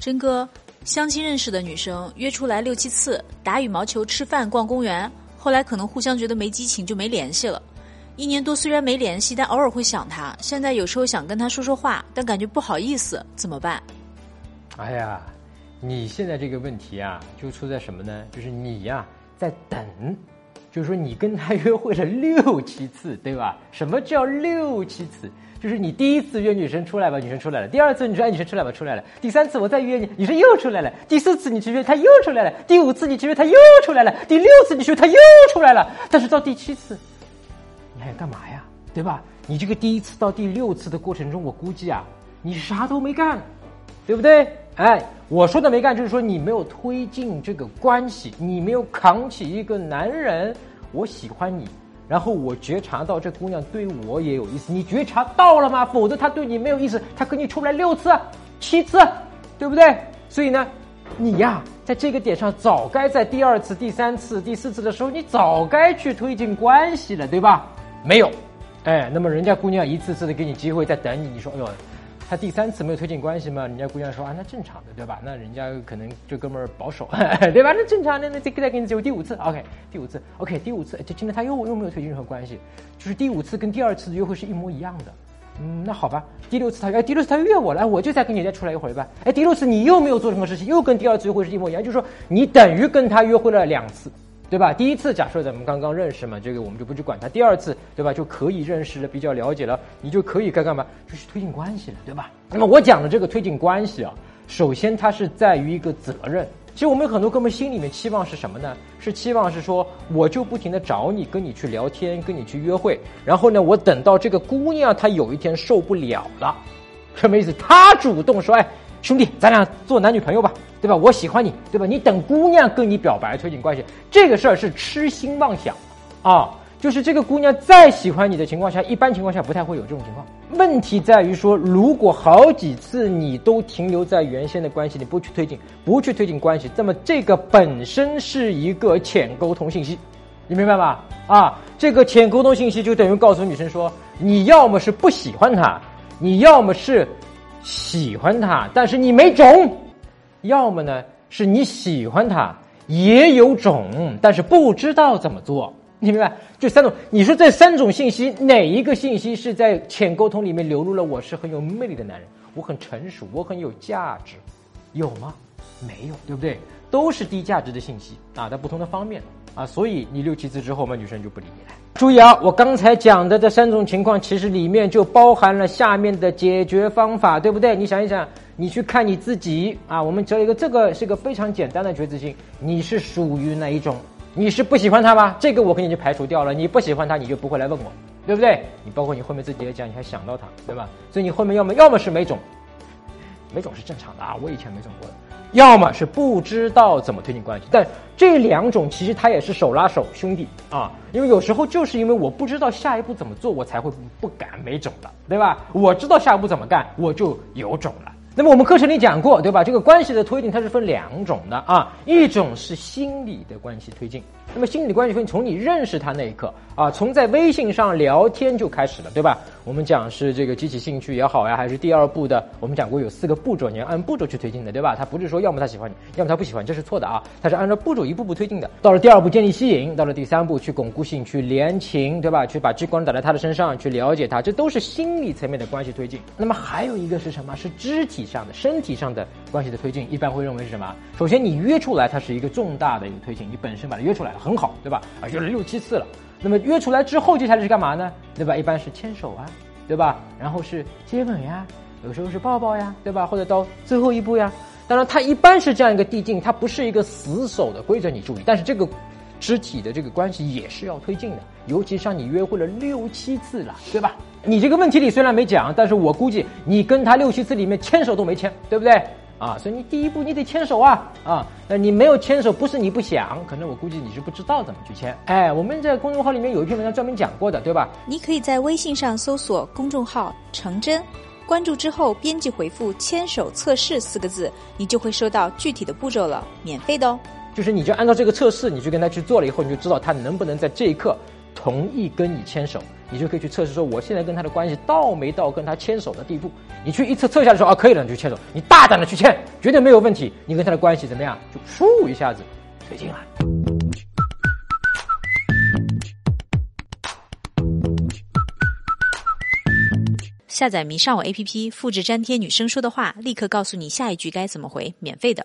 真哥，相亲认识的女生约出来六七次，打羽毛球、吃饭、逛公园，后来可能互相觉得没激情，就没联系了。一年多虽然没联系，但偶尔会想她。现在有时候想跟她说说话，但感觉不好意思，怎么办？哎呀，你现在这个问题啊，就出在什么呢？就是你呀，在等，就是说你跟他约会了六七次，对吧？什么叫六七次？就是你第一次约女生出来吧，女生出来了；第二次你说哎，女生出来吧，出来了；第三次我再约你，女生又出来了；第四次你去约她又出来了；第五次你去约她又出来了；第六次你去约她又出来了。但是到第七次，你还干嘛呀？对吧？你这个第一次到第六次的过程中，我估计啊，你啥都没干，对不对？哎，我说的没干，就是说你没有推进这个关系，你没有扛起一个男人，我喜欢你。然后我觉察到这姑娘对我也有意思，你觉察到了吗？否则她对你没有意思，她跟你出来六次、七次，对不对？所以呢，你呀，在这个点上早该在第二次、第三次、第四次的时候，你早该去推进关系了，对吧？没有，哎，那么人家姑娘一次次的给你机会在等你，你说，哎呦。他第三次没有推进关系嘛？人家姑娘说啊，那正常的对吧？那人家可能这哥们儿保守，对吧？那正常，那那再再给你机会，第五次，OK，第五次，OK，第五次，就今天他又又没有推进任何关系，就是第五次跟第二次的约会是一模一样的。嗯，那好吧，第六次他哎，第六次他约我了，我就再跟你再出来一回吧。哎，第六次你又没有做什么事情，又跟第二次约会是一模一样，就是说你等于跟他约会了两次。对吧？第一次假设咱们刚刚认识嘛，这个我们就不去管他。第二次，对吧？就可以认识了，比较了解了，你就可以该干嘛？就是推进关系了，对吧？那么我讲的这个推进关系啊，首先它是在于一个责任。其实我们很多哥们心里面期望是什么呢？是期望是说，我就不停的找你，跟你去聊天，跟你去约会，然后呢，我等到这个姑娘她有一天受不了了，什么意思？她主动说，哎。兄弟，咱俩做男女朋友吧，对吧？我喜欢你，对吧？你等姑娘跟你表白，推进关系，这个事儿是痴心妄想，啊，就是这个姑娘再喜欢你的情况下，一般情况下不太会有这种情况。问题在于说，如果好几次你都停留在原先的关系，你不去推进，不去推进关系，那么这个本身是一个浅沟通信息，你明白吧？啊，这个浅沟通信息就等于告诉女生说，你要么是不喜欢她，你要么是。喜欢他，但是你没种；要么呢，是你喜欢他，也有种，但是不知道怎么做。你明白？这三种，你说这三种信息，哪一个信息是在浅沟通里面流露了？我是很有魅力的男人，我很成熟，我很有价值，有吗？没有，对不对？都是低价值的信息啊，在不同的方面啊，所以你六七次之后，我们女生就不理你了。注意啊，我刚才讲的这三种情况，其实里面就包含了下面的解决方法，对不对？你想一想，你去看你自己啊。我们只有一个，这个是一个非常简单的觉知性，你是属于哪一种？你是不喜欢他吗？这个我给你就排除掉了。你不喜欢他，你就不会来问我，对不对？你包括你后面自己也讲，你还想到他，对吧？所以你后面要么要么是没种，没种是正常的啊，我以前没种过的。要么是不知道怎么推进关系，但这两种其实他也是手拉手兄弟啊，因为有时候就是因为我不知道下一步怎么做，我才会不敢没种的，对吧？我知道下一步怎么干，我就有种了。那么我们课程里讲过，对吧？这个关系的推进它是分两种的啊，一种是心理的关系推进。那么心理关系推进从你认识他那一刻啊，从在微信上聊天就开始了，对吧？我们讲是这个激起兴趣也好呀，还是第二步的，我们讲过有四个步骤，你要按步骤去推进的，对吧？他不是说要么他喜欢你，要么他不喜欢，这是错的啊。他是按照步骤一步步推进的。到了第二步建立吸引，到了第三步去巩固性，去连情，对吧？去把聚光打在他的身上，去了解他，这都是心理层面的关系推进。那么还有一个是什么？是肢体上的、身体上的关系的推进，一般会认为是什么？首先你约出来，它是一个重大的一个推进，你本身把它约出来了，很好，对吧？啊，约了六七次了。那么约出来之后，接下来是干嘛呢？对吧？一般是牵手啊，对吧？然后是接吻呀，有时候是抱抱呀，对吧？或者到最后一步呀。当然，它一般是这样一个递进，它不是一个死守的规则，你注意。但是这个肢体的这个关系也是要推进的，尤其像你约会了六七次了，对吧？你这个问题里虽然没讲，但是我估计你跟他六七次里面牵手都没牵，对不对？啊，所以你第一步你得牵手啊啊！那你没有牵手，不是你不想，可能我估计你是不知道怎么去牵。哎，我们在公众号里面有一篇文章专门讲过的，对吧？你可以在微信上搜索公众号“成真”，关注之后编辑回复“牵手测试”四个字，你就会收到具体的步骤了，免费的哦。就是你就按照这个测试，你去跟他去做了以后，你就知道他能不能在这一刻同意跟你牵手。你就可以去测试说，我现在跟他的关系到没到跟他牵手的地步？你去一测测下来说啊，可以了，你就牵手，你大胆的去牵，绝对没有问题。你跟他的关系怎么样？就噗一下子推进了。下载迷上我 APP，复制粘贴女生说的话，立刻告诉你下一句该怎么回，免费的。